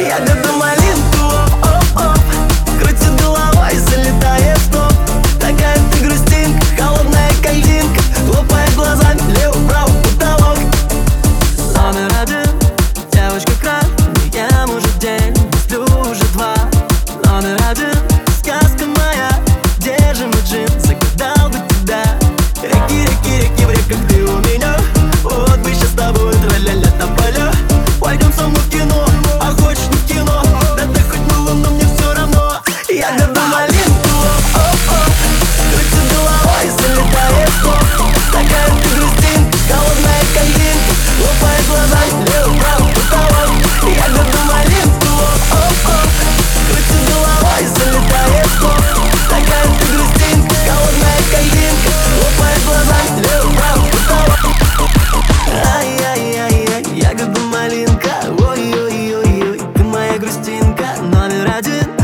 Я люблю малинку, оп-оп головой, залетает в топ Такая ты грустинка, холодная кальдинка Лопает глазами лево-право потолок. Номер один, девочка крат Я, может, день, сплю уже два. Номер один. 낮은